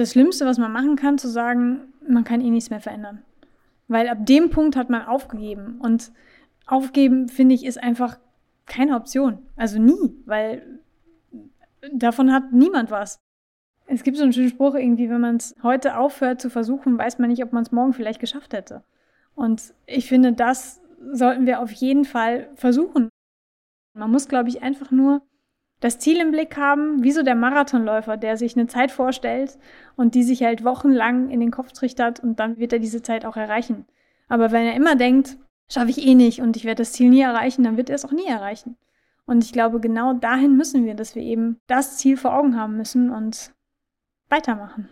das Schlimmste, was man machen kann, zu sagen, man kann eh nichts mehr verändern. Weil ab dem Punkt hat man aufgegeben. Und aufgeben, finde ich, ist einfach keine Option. Also nie, weil davon hat niemand was. Es gibt so einen schönen Spruch irgendwie, wenn man es heute aufhört zu versuchen, weiß man nicht, ob man es morgen vielleicht geschafft hätte. Und ich finde, das sollten wir auf jeden Fall versuchen. Man muss, glaube ich, einfach nur das Ziel im Blick haben, wie so der Marathonläufer, der sich eine Zeit vorstellt und die sich halt wochenlang in den Kopf trichtert und dann wird er diese Zeit auch erreichen. Aber wenn er immer denkt, schaffe ich eh nicht und ich werde das Ziel nie erreichen, dann wird er es auch nie erreichen. Und ich glaube, genau dahin müssen wir, dass wir eben das Ziel vor Augen haben müssen und weitermachen.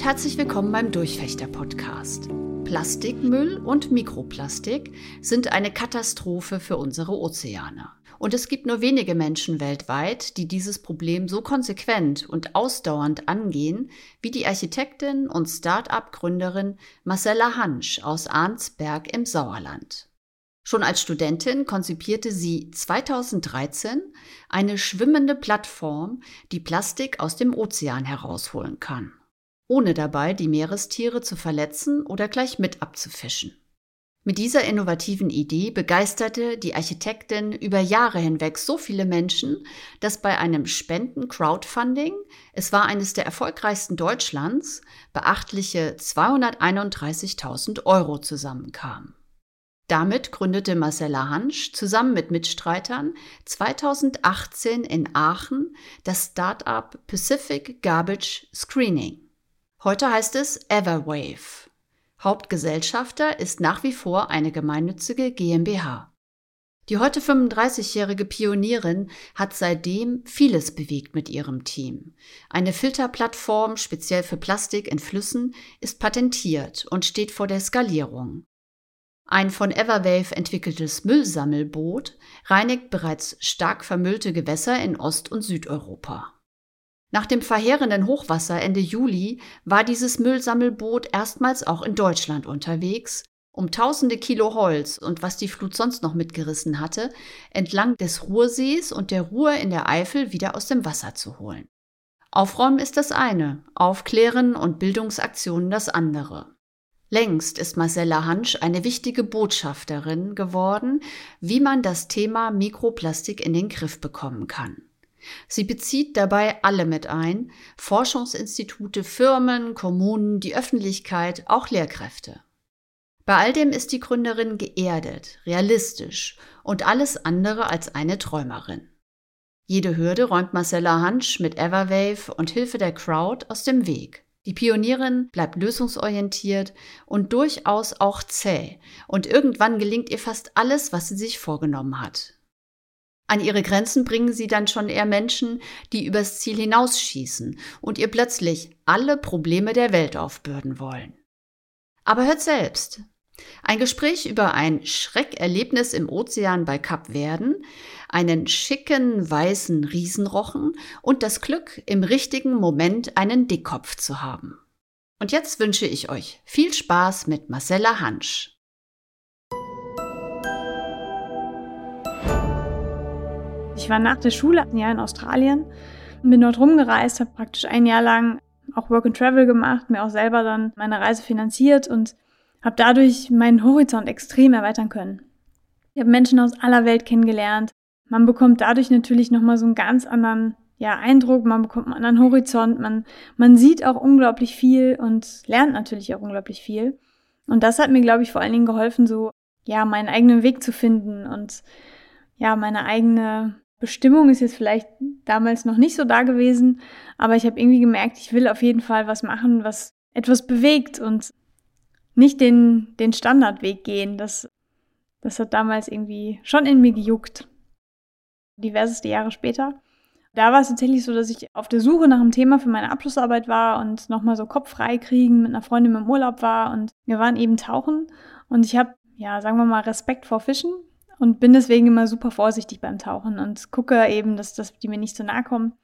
Und herzlich willkommen beim Durchfechter-Podcast. Plastikmüll und Mikroplastik sind eine Katastrophe für unsere Ozeane. Und es gibt nur wenige Menschen weltweit, die dieses Problem so konsequent und ausdauernd angehen, wie die Architektin und Start-up-Gründerin Marcella Hansch aus Arnsberg im Sauerland. Schon als Studentin konzipierte sie 2013 eine schwimmende Plattform, die Plastik aus dem Ozean herausholen kann ohne dabei die Meerestiere zu verletzen oder gleich mit abzufischen. Mit dieser innovativen Idee begeisterte die Architektin über Jahre hinweg so viele Menschen, dass bei einem Spenden-Crowdfunding, es war eines der erfolgreichsten Deutschlands, beachtliche 231.000 Euro zusammenkamen. Damit gründete Marcella Hansch zusammen mit Mitstreitern 2018 in Aachen das Startup Pacific Garbage Screening. Heute heißt es Everwave. Hauptgesellschafter ist nach wie vor eine gemeinnützige GmbH. Die heute 35-jährige Pionierin hat seitdem vieles bewegt mit ihrem Team. Eine Filterplattform speziell für Plastik in Flüssen ist patentiert und steht vor der Skalierung. Ein von Everwave entwickeltes Müllsammelboot reinigt bereits stark vermüllte Gewässer in Ost- und Südeuropa. Nach dem verheerenden Hochwasser Ende Juli war dieses Müllsammelboot erstmals auch in Deutschland unterwegs, um tausende Kilo Holz und was die Flut sonst noch mitgerissen hatte, entlang des Ruhrsees und der Ruhr in der Eifel wieder aus dem Wasser zu holen. Aufräumen ist das eine, Aufklären und Bildungsaktionen das andere. Längst ist Marcella Hansch eine wichtige Botschafterin geworden, wie man das Thema Mikroplastik in den Griff bekommen kann. Sie bezieht dabei alle mit ein, Forschungsinstitute, Firmen, Kommunen, die Öffentlichkeit, auch Lehrkräfte. Bei all dem ist die Gründerin geerdet, realistisch und alles andere als eine Träumerin. Jede Hürde räumt Marcella Hansch mit Everwave und Hilfe der Crowd aus dem Weg. Die Pionierin bleibt lösungsorientiert und durchaus auch zäh, und irgendwann gelingt ihr fast alles, was sie sich vorgenommen hat. An ihre Grenzen bringen sie dann schon eher Menschen, die übers Ziel hinausschießen und ihr plötzlich alle Probleme der Welt aufbürden wollen. Aber hört selbst. Ein Gespräch über ein Schreckerlebnis im Ozean bei Kap Verden, einen schicken weißen Riesenrochen und das Glück, im richtigen Moment einen Dickkopf zu haben. Und jetzt wünsche ich euch viel Spaß mit Marcella Hansch. Ich war nach der Schule ein Jahr in Australien, bin dort rumgereist, habe praktisch ein Jahr lang auch Work and Travel gemacht, mir auch selber dann meine Reise finanziert und habe dadurch meinen Horizont extrem erweitern können. Ich habe Menschen aus aller Welt kennengelernt. Man bekommt dadurch natürlich nochmal so einen ganz anderen ja, Eindruck, man bekommt einen anderen Horizont, man, man sieht auch unglaublich viel und lernt natürlich auch unglaublich viel. Und das hat mir, glaube ich, vor allen Dingen geholfen, so ja, meinen eigenen Weg zu finden und ja, meine eigene Bestimmung ist jetzt vielleicht damals noch nicht so da gewesen, aber ich habe irgendwie gemerkt, ich will auf jeden Fall was machen, was etwas bewegt und nicht den, den Standardweg gehen. Das, das hat damals irgendwie schon in mir gejuckt. Diverseste Jahre später. Da war es tatsächlich so, dass ich auf der Suche nach einem Thema für meine Abschlussarbeit war und nochmal so Kopf frei kriegen mit einer Freundin im Urlaub war und wir waren eben tauchen und ich habe, ja, sagen wir mal, Respekt vor Fischen und bin deswegen immer super vorsichtig beim Tauchen und gucke eben, dass, dass die mir nicht so nahe kommen.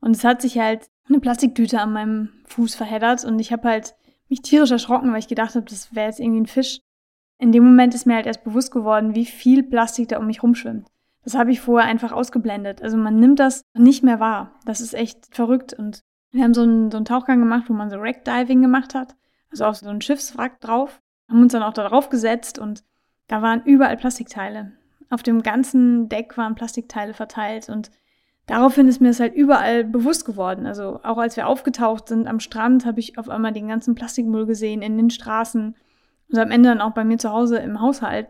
Und es hat sich halt eine Plastiktüte an meinem Fuß verheddert und ich habe halt mich tierisch erschrocken, weil ich gedacht habe, das wäre jetzt irgendwie ein Fisch. In dem Moment ist mir halt erst bewusst geworden, wie viel Plastik da um mich rumschwimmt. Das habe ich vorher einfach ausgeblendet. Also man nimmt das nicht mehr wahr. Das ist echt verrückt. Und wir haben so einen, so einen Tauchgang gemacht, wo man so Wreckdiving gemacht hat. Also auf so einen Schiffswrack drauf. Haben uns dann auch da drauf gesetzt und da waren überall Plastikteile. Auf dem ganzen Deck waren Plastikteile verteilt und daraufhin ist mir das halt überall bewusst geworden. Also auch als wir aufgetaucht sind am Strand, habe ich auf einmal den ganzen Plastikmüll gesehen in den Straßen und am Ende dann auch bei mir zu Hause im Haushalt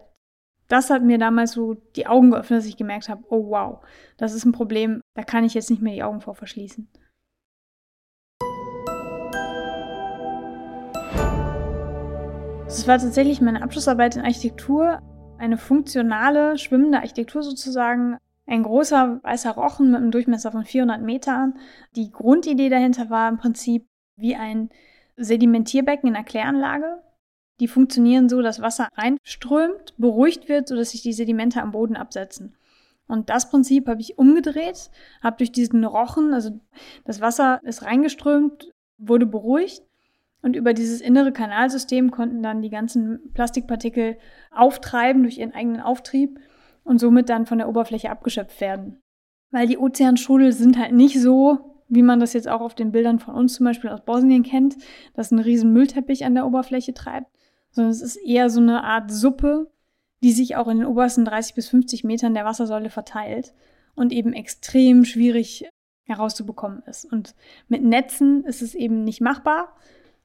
das hat mir damals so die Augen geöffnet, dass ich gemerkt habe, oh wow, das ist ein Problem, da kann ich jetzt nicht mehr die Augen vor verschließen. Es war tatsächlich meine Abschlussarbeit in Architektur, eine funktionale, schwimmende Architektur sozusagen. Ein großer weißer Rochen mit einem Durchmesser von 400 Metern. Die Grundidee dahinter war im Prinzip wie ein Sedimentierbecken in einer Kläranlage. Die funktionieren so, dass Wasser reinströmt, beruhigt wird, sodass sich die Sedimente am Boden absetzen. Und das Prinzip habe ich umgedreht, habe durch diesen Rochen, also das Wasser ist reingeströmt, wurde beruhigt und über dieses innere Kanalsystem konnten dann die ganzen Plastikpartikel auftreiben durch ihren eigenen Auftrieb und somit dann von der Oberfläche abgeschöpft werden. Weil die Ozeanstrudel sind halt nicht so, wie man das jetzt auch auf den Bildern von uns zum Beispiel aus Bosnien kennt, dass ein riesen Müllteppich an der Oberfläche treibt, sondern es ist eher so eine Art Suppe, die sich auch in den obersten 30 bis 50 Metern der Wassersäule verteilt und eben extrem schwierig herauszubekommen ist. Und mit Netzen ist es eben nicht machbar,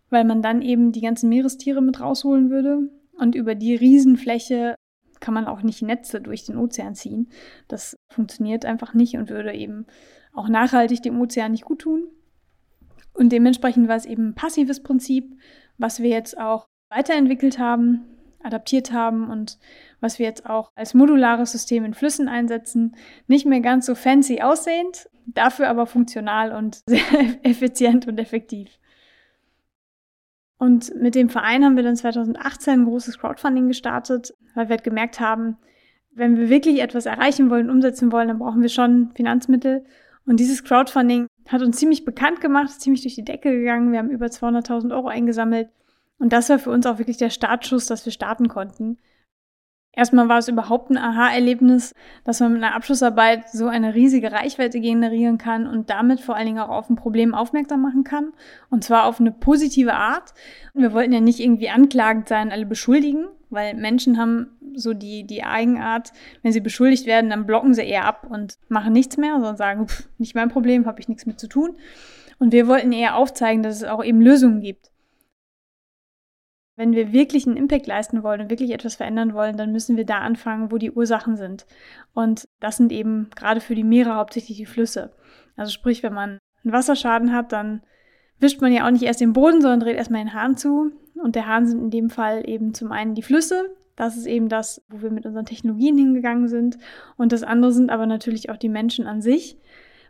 weil man dann eben die ganzen Meerestiere mit rausholen würde. Und über die Riesenfläche kann man auch nicht Netze durch den Ozean ziehen. Das funktioniert einfach nicht und würde eben auch nachhaltig dem Ozean nicht gut tun. Und dementsprechend war es eben ein passives Prinzip, was wir jetzt auch weiterentwickelt haben, adaptiert haben und was wir jetzt auch als modulares System in Flüssen einsetzen. Nicht mehr ganz so fancy aussehend, dafür aber funktional und sehr effizient und effektiv. Und mit dem Verein haben wir dann 2018 ein großes Crowdfunding gestartet, weil wir halt gemerkt haben, wenn wir wirklich etwas erreichen wollen, umsetzen wollen, dann brauchen wir schon Finanzmittel. Und dieses Crowdfunding hat uns ziemlich bekannt gemacht, ziemlich durch die Decke gegangen. Wir haben über 200.000 Euro eingesammelt und das war für uns auch wirklich der Startschuss, dass wir starten konnten. Erstmal war es überhaupt ein Aha-Erlebnis, dass man mit einer Abschlussarbeit so eine riesige Reichweite generieren kann und damit vor allen Dingen auch auf ein Problem aufmerksam machen kann. Und zwar auf eine positive Art. Wir wollten ja nicht irgendwie anklagend sein, alle beschuldigen, weil Menschen haben so die, die Eigenart, wenn sie beschuldigt werden, dann blocken sie eher ab und machen nichts mehr, sondern sagen, pff, nicht mein Problem, habe ich nichts mit zu tun. Und wir wollten eher aufzeigen, dass es auch eben Lösungen gibt. Wenn wir wirklich einen Impact leisten wollen und wirklich etwas verändern wollen, dann müssen wir da anfangen, wo die Ursachen sind. Und das sind eben gerade für die Meere hauptsächlich die Flüsse. Also sprich, wenn man einen Wasserschaden hat, dann wischt man ja auch nicht erst den Boden, sondern dreht erstmal den Hahn zu. Und der Hahn sind in dem Fall eben zum einen die Flüsse. Das ist eben das, wo wir mit unseren Technologien hingegangen sind. Und das andere sind aber natürlich auch die Menschen an sich,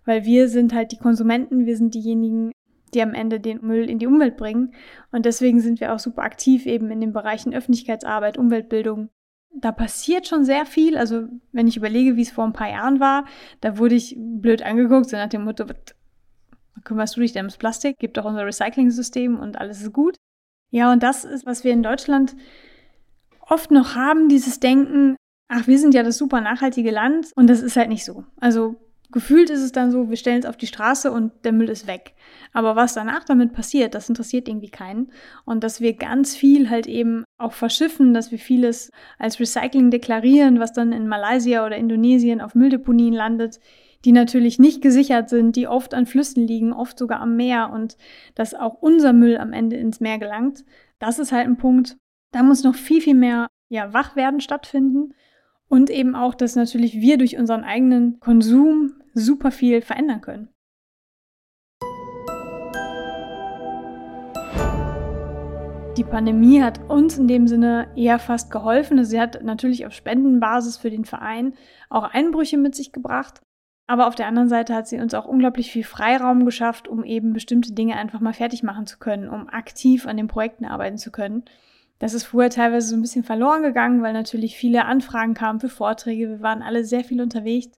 weil wir sind halt die Konsumenten, wir sind diejenigen, die am Ende den Müll in die Umwelt bringen. Und deswegen sind wir auch super aktiv eben in den Bereichen Öffentlichkeitsarbeit, Umweltbildung. Da passiert schon sehr viel. Also wenn ich überlege, wie es vor ein paar Jahren war, da wurde ich blöd angeguckt, so nach dem Motto, kümmerst du dich denn ums Plastik? Gibt doch unser Recycling-System und alles ist gut. Ja, und das ist, was wir in Deutschland oft noch haben, dieses Denken, ach, wir sind ja das super nachhaltige Land und das ist halt nicht so. Also Gefühlt ist es dann so, wir stellen es auf die Straße und der Müll ist weg. Aber was danach damit passiert, das interessiert irgendwie keinen. Und dass wir ganz viel halt eben auch verschiffen, dass wir vieles als Recycling deklarieren, was dann in Malaysia oder Indonesien auf Mülldeponien landet, die natürlich nicht gesichert sind, die oft an Flüssen liegen, oft sogar am Meer und dass auch unser Müll am Ende ins Meer gelangt. Das ist halt ein Punkt. Da muss noch viel, viel mehr ja, Wachwerden stattfinden. Und eben auch, dass natürlich wir durch unseren eigenen Konsum super viel verändern können. die Pandemie hat uns in dem Sinne eher fast geholfen. Sie hat natürlich auf Spendenbasis für den Verein auch Einbrüche mit sich gebracht. Aber auf der anderen Seite hat sie uns auch unglaublich viel Freiraum geschafft, um eben bestimmte Dinge einfach mal fertig machen zu können, um aktiv an den Projekten arbeiten zu können. Das ist vorher teilweise so ein bisschen verloren gegangen, weil natürlich viele Anfragen kamen für Vorträge. Wir waren alle sehr viel unterwegs.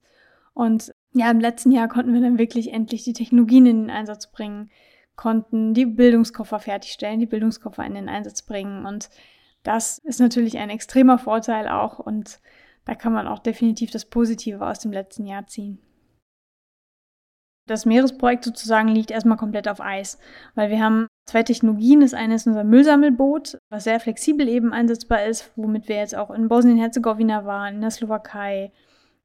Und ja, im letzten Jahr konnten wir dann wirklich endlich die Technologien in den Einsatz bringen, konnten die Bildungskoffer fertigstellen, die Bildungskoffer in den Einsatz bringen. Und das ist natürlich ein extremer Vorteil auch. Und da kann man auch definitiv das Positive aus dem letzten Jahr ziehen. Das Meeresprojekt sozusagen liegt erstmal komplett auf Eis, weil wir haben zwei Technologien. Das eine ist unser Müllsammelboot, was sehr flexibel eben einsetzbar ist, womit wir jetzt auch in Bosnien-Herzegowina waren, in der Slowakei,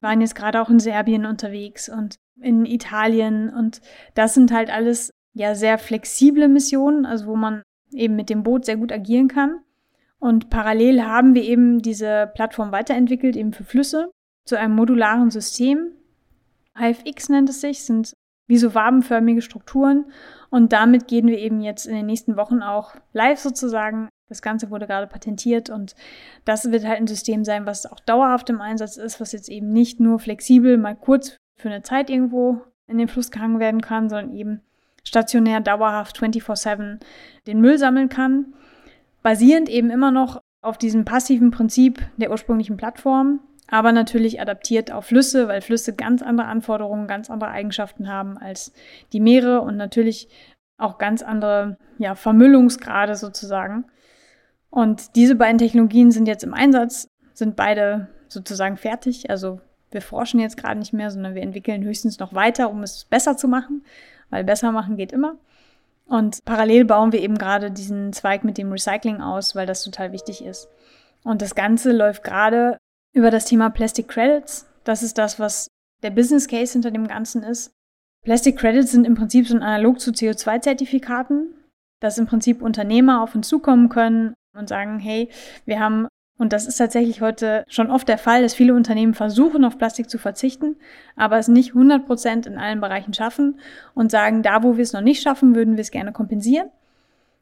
waren jetzt gerade auch in Serbien unterwegs und in Italien. Und das sind halt alles ja sehr flexible Missionen, also wo man eben mit dem Boot sehr gut agieren kann. Und parallel haben wir eben diese Plattform weiterentwickelt, eben für Flüsse, zu einem modularen System. HFX nennt es sich, sind wie so wabenförmige Strukturen. Und damit gehen wir eben jetzt in den nächsten Wochen auch live sozusagen. Das Ganze wurde gerade patentiert und das wird halt ein System sein, was auch dauerhaft im Einsatz ist, was jetzt eben nicht nur flexibel mal kurz für eine Zeit irgendwo in den Fluss gehangen werden kann, sondern eben stationär dauerhaft 24/7 den Müll sammeln kann. Basierend eben immer noch auf diesem passiven Prinzip der ursprünglichen Plattform, aber natürlich adaptiert auf Flüsse, weil Flüsse ganz andere Anforderungen, ganz andere Eigenschaften haben als die Meere und natürlich auch ganz andere ja, Vermüllungsgrade sozusagen. Und diese beiden Technologien sind jetzt im Einsatz, sind beide sozusagen fertig. Also wir forschen jetzt gerade nicht mehr, sondern wir entwickeln höchstens noch weiter, um es besser zu machen, weil besser machen geht immer. Und parallel bauen wir eben gerade diesen Zweig mit dem Recycling aus, weil das total wichtig ist. Und das Ganze läuft gerade über das Thema Plastic Credits. Das ist das, was der Business Case hinter dem Ganzen ist. Plastic Credits sind im Prinzip so ein Analog zu CO2-Zertifikaten, dass im Prinzip Unternehmer auf uns zukommen können und sagen, hey, wir haben, und das ist tatsächlich heute schon oft der Fall, dass viele Unternehmen versuchen, auf Plastik zu verzichten, aber es nicht 100 Prozent in allen Bereichen schaffen und sagen, da wo wir es noch nicht schaffen, würden wir es gerne kompensieren.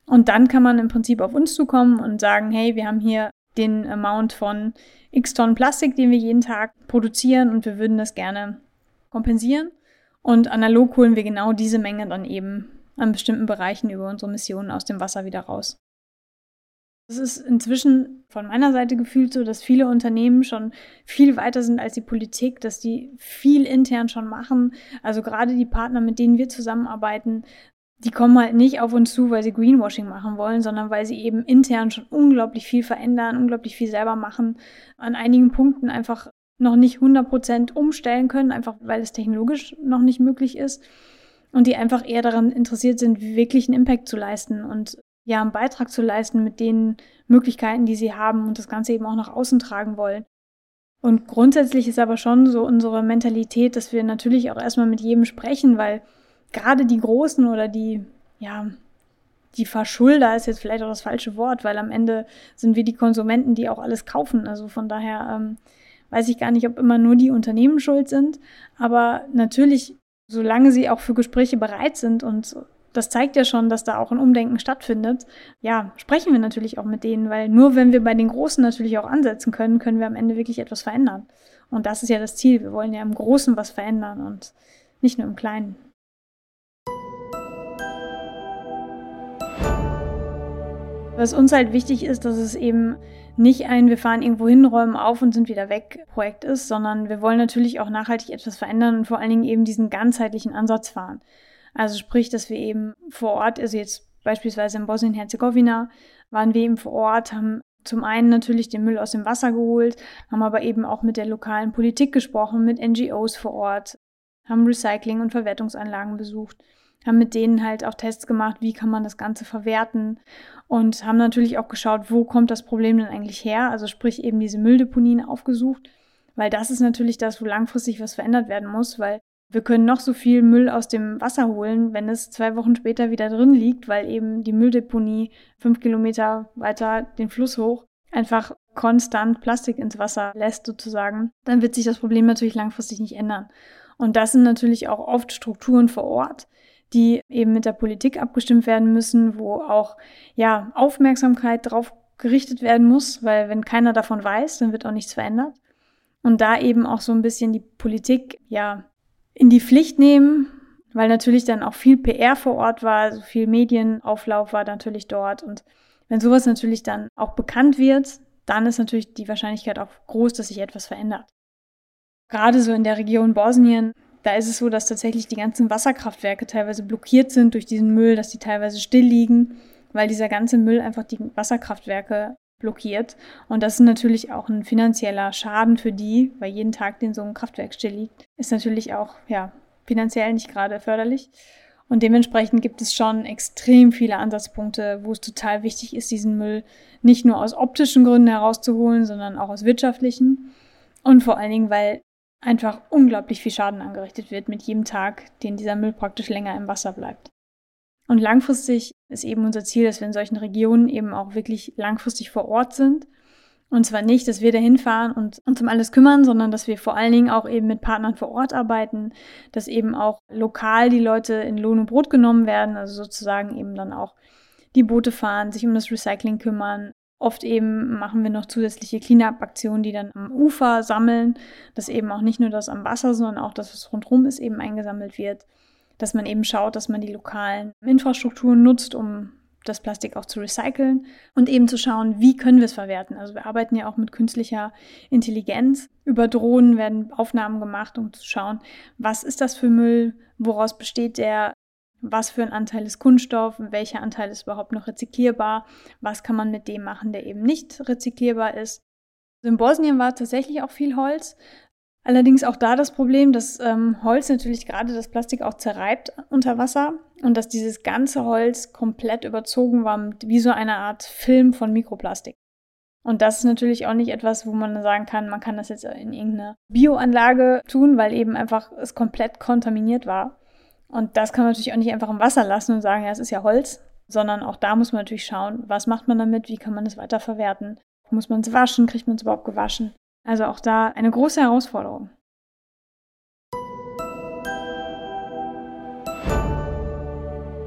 Und dann kann man im Prinzip auf uns zukommen und sagen, hey, wir haben hier den Amount von x Tonnen Plastik, den wir jeden Tag produzieren und wir würden das gerne kompensieren. Und analog holen wir genau diese Menge dann eben an bestimmten Bereichen über unsere Missionen aus dem Wasser wieder raus. Es ist inzwischen von meiner Seite gefühlt so, dass viele Unternehmen schon viel weiter sind als die Politik, dass die viel intern schon machen. Also gerade die Partner, mit denen wir zusammenarbeiten, die kommen halt nicht auf uns zu, weil sie Greenwashing machen wollen, sondern weil sie eben intern schon unglaublich viel verändern, unglaublich viel selber machen, an einigen Punkten einfach noch nicht 100% umstellen können, einfach weil es technologisch noch nicht möglich ist und die einfach eher daran interessiert sind, wirklich einen Impact zu leisten und ja, einen Beitrag zu leisten mit den Möglichkeiten, die sie haben und das Ganze eben auch nach außen tragen wollen. Und grundsätzlich ist aber schon so unsere Mentalität, dass wir natürlich auch erstmal mit jedem sprechen, weil gerade die Großen oder die, ja, die Verschulder ist jetzt vielleicht auch das falsche Wort, weil am Ende sind wir die Konsumenten, die auch alles kaufen. Also von daher ähm, weiß ich gar nicht, ob immer nur die Unternehmen schuld sind. Aber natürlich, solange sie auch für Gespräche bereit sind und das zeigt ja schon, dass da auch ein Umdenken stattfindet. Ja, sprechen wir natürlich auch mit denen, weil nur wenn wir bei den Großen natürlich auch ansetzen können, können wir am Ende wirklich etwas verändern. Und das ist ja das Ziel. Wir wollen ja im Großen was verändern und nicht nur im Kleinen. Was uns halt wichtig ist, dass es eben nicht ein, wir fahren irgendwo hin, räumen auf und sind wieder weg Projekt ist, sondern wir wollen natürlich auch nachhaltig etwas verändern und vor allen Dingen eben diesen ganzheitlichen Ansatz fahren. Also sprich, dass wir eben vor Ort, also jetzt beispielsweise in Bosnien-Herzegowina, waren wir eben vor Ort, haben zum einen natürlich den Müll aus dem Wasser geholt, haben aber eben auch mit der lokalen Politik gesprochen, mit NGOs vor Ort, haben Recycling- und Verwertungsanlagen besucht haben mit denen halt auch Tests gemacht, wie kann man das Ganze verwerten und haben natürlich auch geschaut, wo kommt das Problem denn eigentlich her, also sprich eben diese Mülldeponien aufgesucht, weil das ist natürlich das, wo langfristig was verändert werden muss, weil wir können noch so viel Müll aus dem Wasser holen, wenn es zwei Wochen später wieder drin liegt, weil eben die Mülldeponie fünf Kilometer weiter den Fluss hoch einfach konstant Plastik ins Wasser lässt sozusagen, dann wird sich das Problem natürlich langfristig nicht ändern. Und das sind natürlich auch oft Strukturen vor Ort, die eben mit der Politik abgestimmt werden müssen, wo auch ja Aufmerksamkeit drauf gerichtet werden muss, weil wenn keiner davon weiß, dann wird auch nichts verändert. Und da eben auch so ein bisschen die Politik ja in die Pflicht nehmen, weil natürlich dann auch viel PR vor Ort war, so viel Medienauflauf war natürlich dort. Und wenn sowas natürlich dann auch bekannt wird, dann ist natürlich die Wahrscheinlichkeit auch groß, dass sich etwas verändert. Gerade so in der Region Bosnien da ist es so, dass tatsächlich die ganzen Wasserkraftwerke teilweise blockiert sind durch diesen Müll, dass die teilweise still liegen, weil dieser ganze Müll einfach die Wasserkraftwerke blockiert. Und das ist natürlich auch ein finanzieller Schaden für die, weil jeden Tag, den so ein Kraftwerk still liegt, ist natürlich auch, ja, finanziell nicht gerade förderlich. Und dementsprechend gibt es schon extrem viele Ansatzpunkte, wo es total wichtig ist, diesen Müll nicht nur aus optischen Gründen herauszuholen, sondern auch aus wirtschaftlichen. Und vor allen Dingen, weil einfach unglaublich viel Schaden angerichtet wird mit jedem Tag, den dieser Müll praktisch länger im Wasser bleibt. Und langfristig ist eben unser Ziel, dass wir in solchen Regionen eben auch wirklich langfristig vor Ort sind. Und zwar nicht, dass wir da hinfahren und uns um alles kümmern, sondern dass wir vor allen Dingen auch eben mit Partnern vor Ort arbeiten, dass eben auch lokal die Leute in Lohn und Brot genommen werden, also sozusagen eben dann auch die Boote fahren, sich um das Recycling kümmern, Oft eben machen wir noch zusätzliche Cleanup-Aktionen, die dann am Ufer sammeln, dass eben auch nicht nur das am Wasser, sondern auch das, was rundherum ist, eben eingesammelt wird. Dass man eben schaut, dass man die lokalen Infrastrukturen nutzt, um das Plastik auch zu recyceln und eben zu schauen, wie können wir es verwerten. Also wir arbeiten ja auch mit künstlicher Intelligenz. Über Drohnen werden Aufnahmen gemacht, um zu schauen, was ist das für Müll, woraus besteht der, was für ein Anteil ist Kunststoff, welcher Anteil ist überhaupt noch rezyklierbar, was kann man mit dem machen, der eben nicht rezyklierbar ist. In Bosnien war tatsächlich auch viel Holz. Allerdings auch da das Problem, dass ähm, Holz natürlich gerade das Plastik auch zerreibt unter Wasser und dass dieses ganze Holz komplett überzogen war wie so eine Art Film von Mikroplastik. Und das ist natürlich auch nicht etwas, wo man sagen kann, man kann das jetzt in irgendeine Bioanlage tun, weil eben einfach es komplett kontaminiert war. Und das kann man natürlich auch nicht einfach im Wasser lassen und sagen, ja, es ist ja Holz, sondern auch da muss man natürlich schauen, was macht man damit, wie kann man es weiterverwerten, muss man es waschen, kriegt man es überhaupt gewaschen. Also auch da eine große Herausforderung.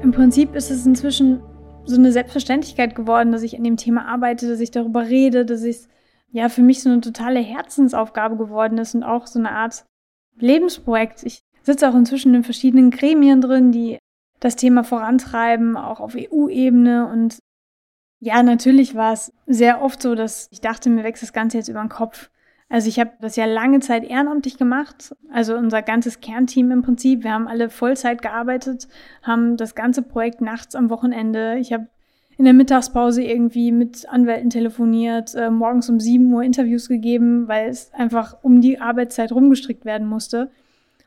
Im Prinzip ist es inzwischen so eine Selbstverständlichkeit geworden, dass ich an dem Thema arbeite, dass ich darüber rede, dass es ja für mich so eine totale Herzensaufgabe geworden ist und auch so eine Art Lebensprojekt. Ich sitze auch inzwischen in verschiedenen Gremien drin, die das Thema vorantreiben, auch auf EU-Ebene. Und ja, natürlich war es sehr oft so, dass ich dachte, mir wächst das Ganze jetzt über den Kopf. Also ich habe das ja lange Zeit ehrenamtlich gemacht, also unser ganzes Kernteam im Prinzip. Wir haben alle Vollzeit gearbeitet, haben das ganze Projekt nachts am Wochenende. Ich habe in der Mittagspause irgendwie mit Anwälten telefoniert, äh, morgens um 7 Uhr Interviews gegeben, weil es einfach um die Arbeitszeit rumgestrickt werden musste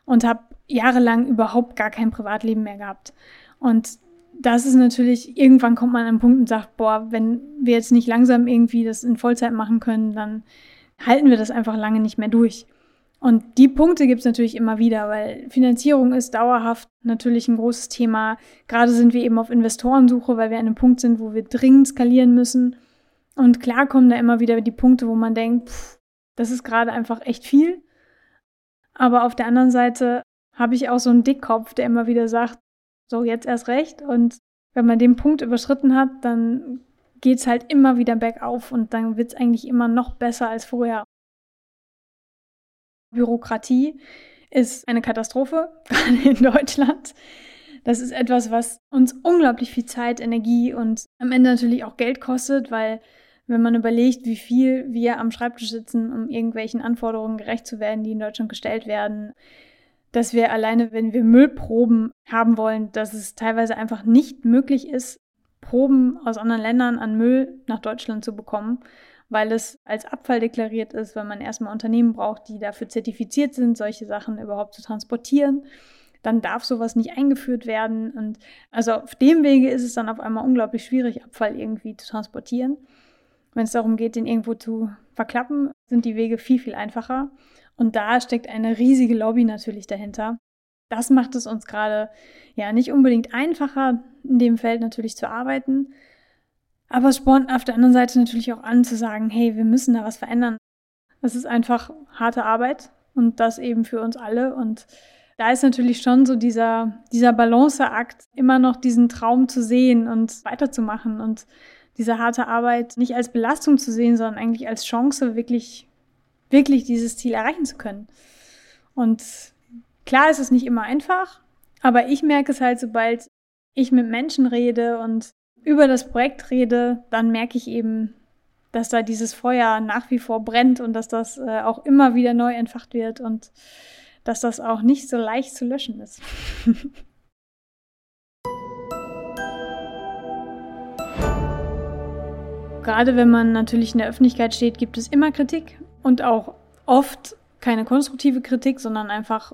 und habe jahrelang überhaupt gar kein Privatleben mehr gehabt. Und das ist natürlich, irgendwann kommt man an einen Punkt und sagt, boah, wenn wir jetzt nicht langsam irgendwie das in Vollzeit machen können, dann halten wir das einfach lange nicht mehr durch. Und die Punkte gibt es natürlich immer wieder, weil Finanzierung ist dauerhaft natürlich ein großes Thema. Gerade sind wir eben auf Investorensuche, weil wir an einem Punkt sind, wo wir dringend skalieren müssen. Und klar kommen da immer wieder die Punkte, wo man denkt, pff, das ist gerade einfach echt viel. Aber auf der anderen Seite habe ich auch so einen Dickkopf, der immer wieder sagt, so jetzt erst recht. Und wenn man den Punkt überschritten hat, dann geht es halt immer wieder bergauf und dann wird es eigentlich immer noch besser als vorher. Bürokratie ist eine Katastrophe, gerade in Deutschland. Das ist etwas, was uns unglaublich viel Zeit, Energie und am Ende natürlich auch Geld kostet, weil wenn man überlegt, wie viel wir am Schreibtisch sitzen, um irgendwelchen Anforderungen gerecht zu werden, die in Deutschland gestellt werden, dass wir alleine, wenn wir Müllproben haben wollen, dass es teilweise einfach nicht möglich ist, Proben aus anderen Ländern an Müll nach Deutschland zu bekommen, weil es als Abfall deklariert ist, weil man erstmal Unternehmen braucht, die dafür zertifiziert sind, solche Sachen überhaupt zu transportieren. Dann darf sowas nicht eingeführt werden. Und also auf dem Wege ist es dann auf einmal unglaublich schwierig, Abfall irgendwie zu transportieren. Wenn es darum geht, den irgendwo zu verklappen, sind die Wege viel, viel einfacher. Und da steckt eine riesige Lobby natürlich dahinter. Das macht es uns gerade ja nicht unbedingt einfacher, in dem Feld natürlich zu arbeiten. Aber es spornt auf der anderen Seite natürlich auch an zu sagen, hey, wir müssen da was verändern. Das ist einfach harte Arbeit und das eben für uns alle. Und da ist natürlich schon so dieser, dieser Balanceakt, immer noch diesen Traum zu sehen und weiterzumachen und diese harte Arbeit nicht als Belastung zu sehen, sondern eigentlich als Chance, wirklich, wirklich dieses Ziel erreichen zu können. Und klar ist es nicht immer einfach, aber ich merke es halt, sobald ich mit Menschen rede und über das Projekt rede, dann merke ich eben, dass da dieses Feuer nach wie vor brennt und dass das äh, auch immer wieder neu entfacht wird und dass das auch nicht so leicht zu löschen ist. Gerade wenn man natürlich in der Öffentlichkeit steht, gibt es immer Kritik und auch oft keine konstruktive Kritik, sondern einfach,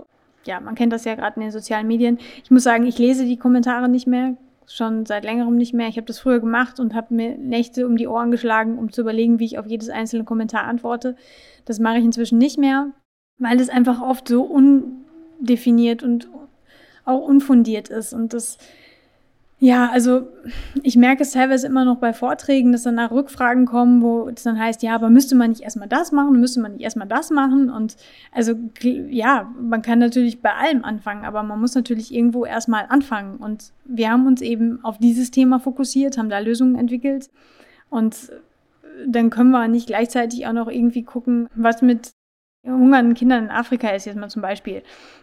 ja, man kennt das ja gerade in den sozialen Medien. Ich muss sagen, ich lese die Kommentare nicht mehr, schon seit längerem nicht mehr. Ich habe das früher gemacht und habe mir Nächte um die Ohren geschlagen, um zu überlegen, wie ich auf jedes einzelne Kommentar antworte. Das mache ich inzwischen nicht mehr, weil es einfach oft so undefiniert und auch unfundiert ist. Und das ja, also ich merke es teilweise immer noch bei Vorträgen, dass dann nach Rückfragen kommen, wo es dann heißt, ja, aber müsste man nicht erstmal das machen, müsste man nicht erstmal das machen? Und also ja, man kann natürlich bei allem anfangen, aber man muss natürlich irgendwo erstmal anfangen. Und wir haben uns eben auf dieses Thema fokussiert, haben da Lösungen entwickelt. Und dann können wir nicht gleichzeitig auch noch irgendwie gucken, was mit hungernden Kindern in Afrika ist, jetzt mal zum Beispiel.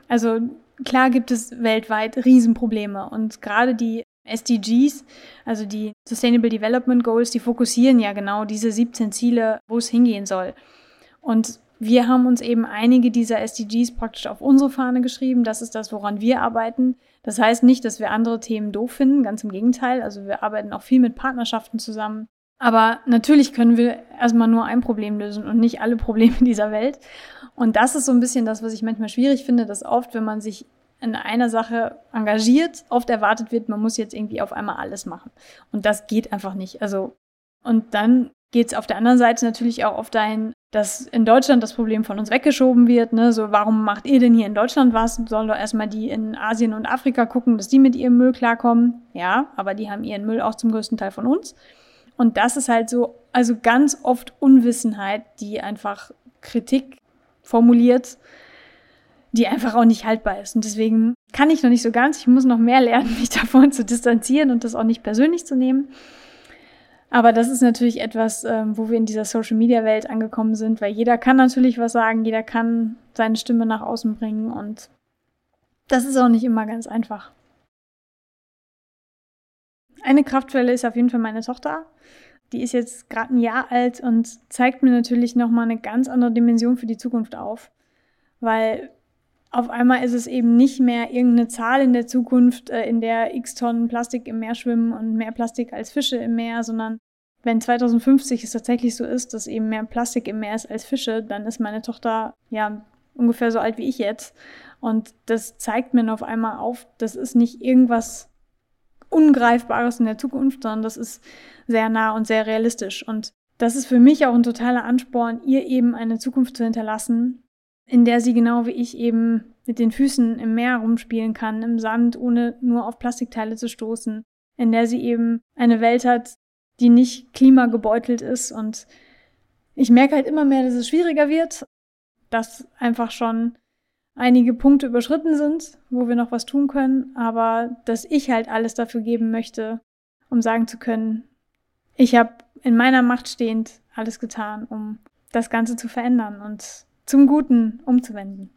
Also klar gibt es weltweit Riesenprobleme und gerade die SDGs, also die Sustainable Development Goals, die fokussieren ja genau diese 17 Ziele, wo es hingehen soll. Und wir haben uns eben einige dieser SDGs praktisch auf unsere Fahne geschrieben. Das ist das, woran wir arbeiten. Das heißt nicht, dass wir andere Themen doof finden, ganz im Gegenteil. Also wir arbeiten auch viel mit Partnerschaften zusammen. Aber natürlich können wir erstmal nur ein Problem lösen und nicht alle Probleme dieser Welt. Und das ist so ein bisschen das, was ich manchmal schwierig finde, dass oft, wenn man sich in einer Sache engagiert, oft erwartet wird, man muss jetzt irgendwie auf einmal alles machen. Und das geht einfach nicht. Also, und dann geht es auf der anderen Seite natürlich auch oft dahin, dass in Deutschland das Problem von uns weggeschoben wird. Ne? So, warum macht ihr denn hier in Deutschland was? Sollen doch erstmal die in Asien und Afrika gucken, dass die mit ihrem Müll klarkommen. Ja, aber die haben ihren Müll auch zum größten Teil von uns. Und das ist halt so, also ganz oft Unwissenheit, die einfach Kritik formuliert die einfach auch nicht haltbar ist. Und deswegen kann ich noch nicht so ganz. Ich muss noch mehr lernen, mich davon zu distanzieren und das auch nicht persönlich zu nehmen. Aber das ist natürlich etwas, ähm, wo wir in dieser Social-Media-Welt angekommen sind, weil jeder kann natürlich was sagen, jeder kann seine Stimme nach außen bringen und das ist auch nicht immer ganz einfach. Eine Kraftquelle ist auf jeden Fall meine Tochter. Die ist jetzt gerade ein Jahr alt und zeigt mir natürlich nochmal eine ganz andere Dimension für die Zukunft auf. Weil auf einmal ist es eben nicht mehr irgendeine Zahl in der Zukunft, äh, in der x Tonnen Plastik im Meer schwimmen und mehr Plastik als Fische im Meer, sondern wenn 2050 es tatsächlich so ist, dass eben mehr Plastik im Meer ist als Fische, dann ist meine Tochter ja ungefähr so alt wie ich jetzt. Und das zeigt mir auf einmal auf, das ist nicht irgendwas Ungreifbares in der Zukunft, sondern das ist sehr nah und sehr realistisch. Und das ist für mich auch ein totaler Ansporn, ihr eben eine Zukunft zu hinterlassen, in der sie genau wie ich eben mit den Füßen im Meer rumspielen kann, im Sand, ohne nur auf Plastikteile zu stoßen, in der sie eben eine Welt hat, die nicht klimagebeutelt ist. Und ich merke halt immer mehr, dass es schwieriger wird, dass einfach schon einige Punkte überschritten sind, wo wir noch was tun können, aber dass ich halt alles dafür geben möchte, um sagen zu können, ich habe in meiner Macht stehend alles getan, um das Ganze zu verändern und zum Guten umzuwenden.